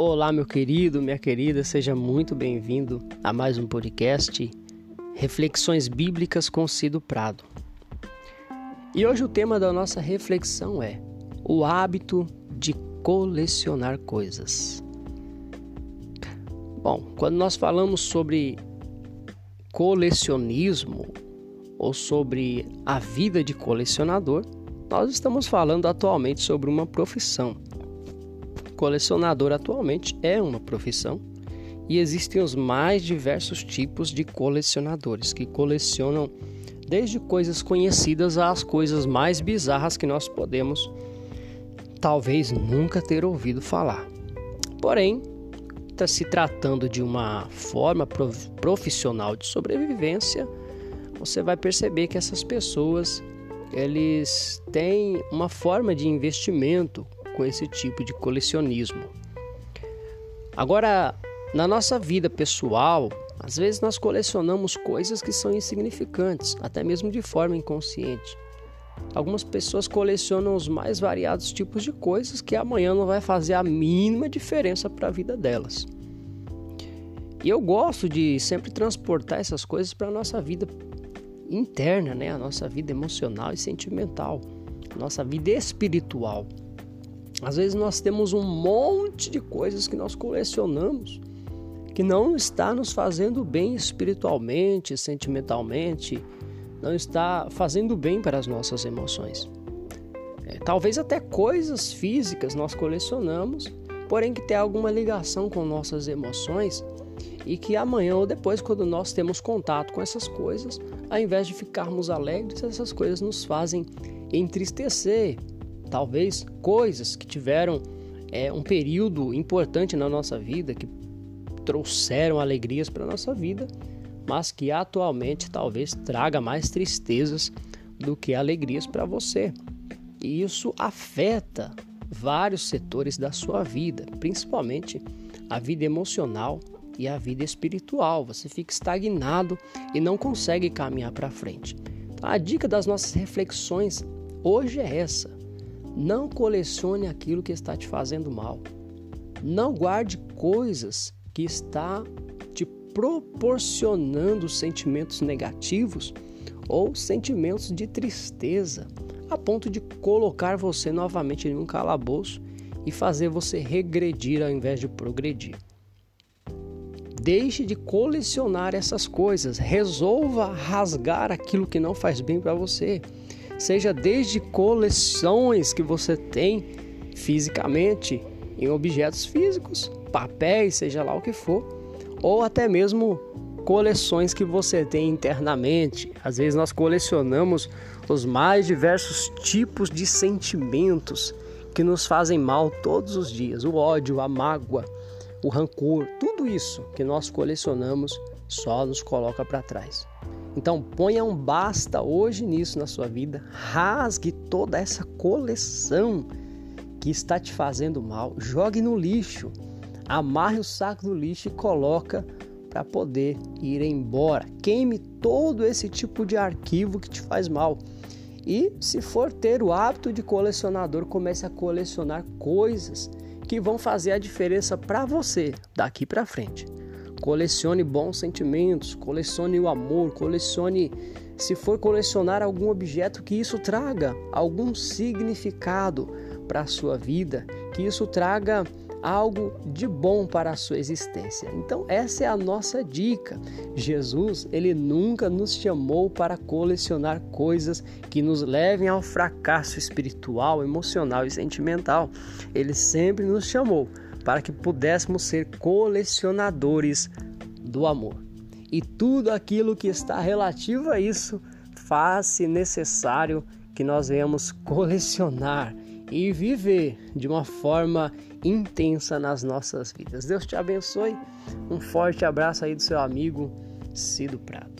Olá, meu querido, minha querida, seja muito bem-vindo a mais um podcast Reflexões Bíblicas com Cido Prado. E hoje o tema da nossa reflexão é o hábito de colecionar coisas. Bom, quando nós falamos sobre colecionismo ou sobre a vida de colecionador, nós estamos falando atualmente sobre uma profissão Colecionador atualmente é uma profissão e existem os mais diversos tipos de colecionadores que colecionam desde coisas conhecidas às coisas mais bizarras que nós podemos talvez nunca ter ouvido falar. Porém, tá se tratando de uma forma profissional de sobrevivência, você vai perceber que essas pessoas eles têm uma forma de investimento com esse tipo de colecionismo. Agora, na nossa vida pessoal, às vezes nós colecionamos coisas que são insignificantes, até mesmo de forma inconsciente. Algumas pessoas colecionam os mais variados tipos de coisas que amanhã não vai fazer a mínima diferença para a vida delas. E eu gosto de sempre transportar essas coisas para a nossa vida interna, né? a nossa vida emocional e sentimental, a nossa vida espiritual. Às vezes nós temos um monte de coisas que nós colecionamos que não está nos fazendo bem espiritualmente, sentimentalmente, não está fazendo bem para as nossas emoções. É, talvez até coisas físicas nós colecionamos, porém que tem alguma ligação com nossas emoções e que amanhã ou depois, quando nós temos contato com essas coisas, ao invés de ficarmos alegres, essas coisas nos fazem entristecer, talvez coisas que tiveram é, um período importante na nossa vida, que trouxeram alegrias para a nossa vida, mas que atualmente talvez traga mais tristezas do que alegrias para você. E isso afeta vários setores da sua vida, principalmente a vida emocional e a vida espiritual. Você fica estagnado e não consegue caminhar para frente. A dica das nossas reflexões hoje é essa. Não colecione aquilo que está te fazendo mal. Não guarde coisas que está te proporcionando sentimentos negativos ou sentimentos de tristeza, a ponto de colocar você novamente em um calabouço e fazer você regredir ao invés de progredir. Deixe de colecionar essas coisas, resolva rasgar aquilo que não faz bem para você seja desde coleções que você tem fisicamente em objetos físicos, papéis, seja lá o que for, ou até mesmo coleções que você tem internamente. Às vezes nós colecionamos os mais diversos tipos de sentimentos que nos fazem mal todos os dias: o ódio, a mágoa, o rancor, tudo isso que nós colecionamos só nos coloca para trás. Então ponha um basta hoje nisso na sua vida, rasgue toda essa coleção que está te fazendo mal, jogue no lixo, amarre o saco do lixo e coloca para poder ir embora. Queime todo esse tipo de arquivo que te faz mal. E se for ter o hábito de colecionador, comece a colecionar coisas que vão fazer a diferença para você daqui para frente. Colecione bons sentimentos, colecione o amor, colecione, se for colecionar algum objeto, que isso traga algum significado para a sua vida, que isso traga algo de bom para a sua existência. Então, essa é a nossa dica. Jesus, ele nunca nos chamou para colecionar coisas que nos levem ao fracasso espiritual, emocional e sentimental. Ele sempre nos chamou para que pudéssemos ser colecionadores do amor. E tudo aquilo que está relativo a isso faz-se necessário que nós venhamos colecionar e viver de uma forma intensa nas nossas vidas. Deus te abençoe. Um forte abraço aí do seu amigo Cido Prado.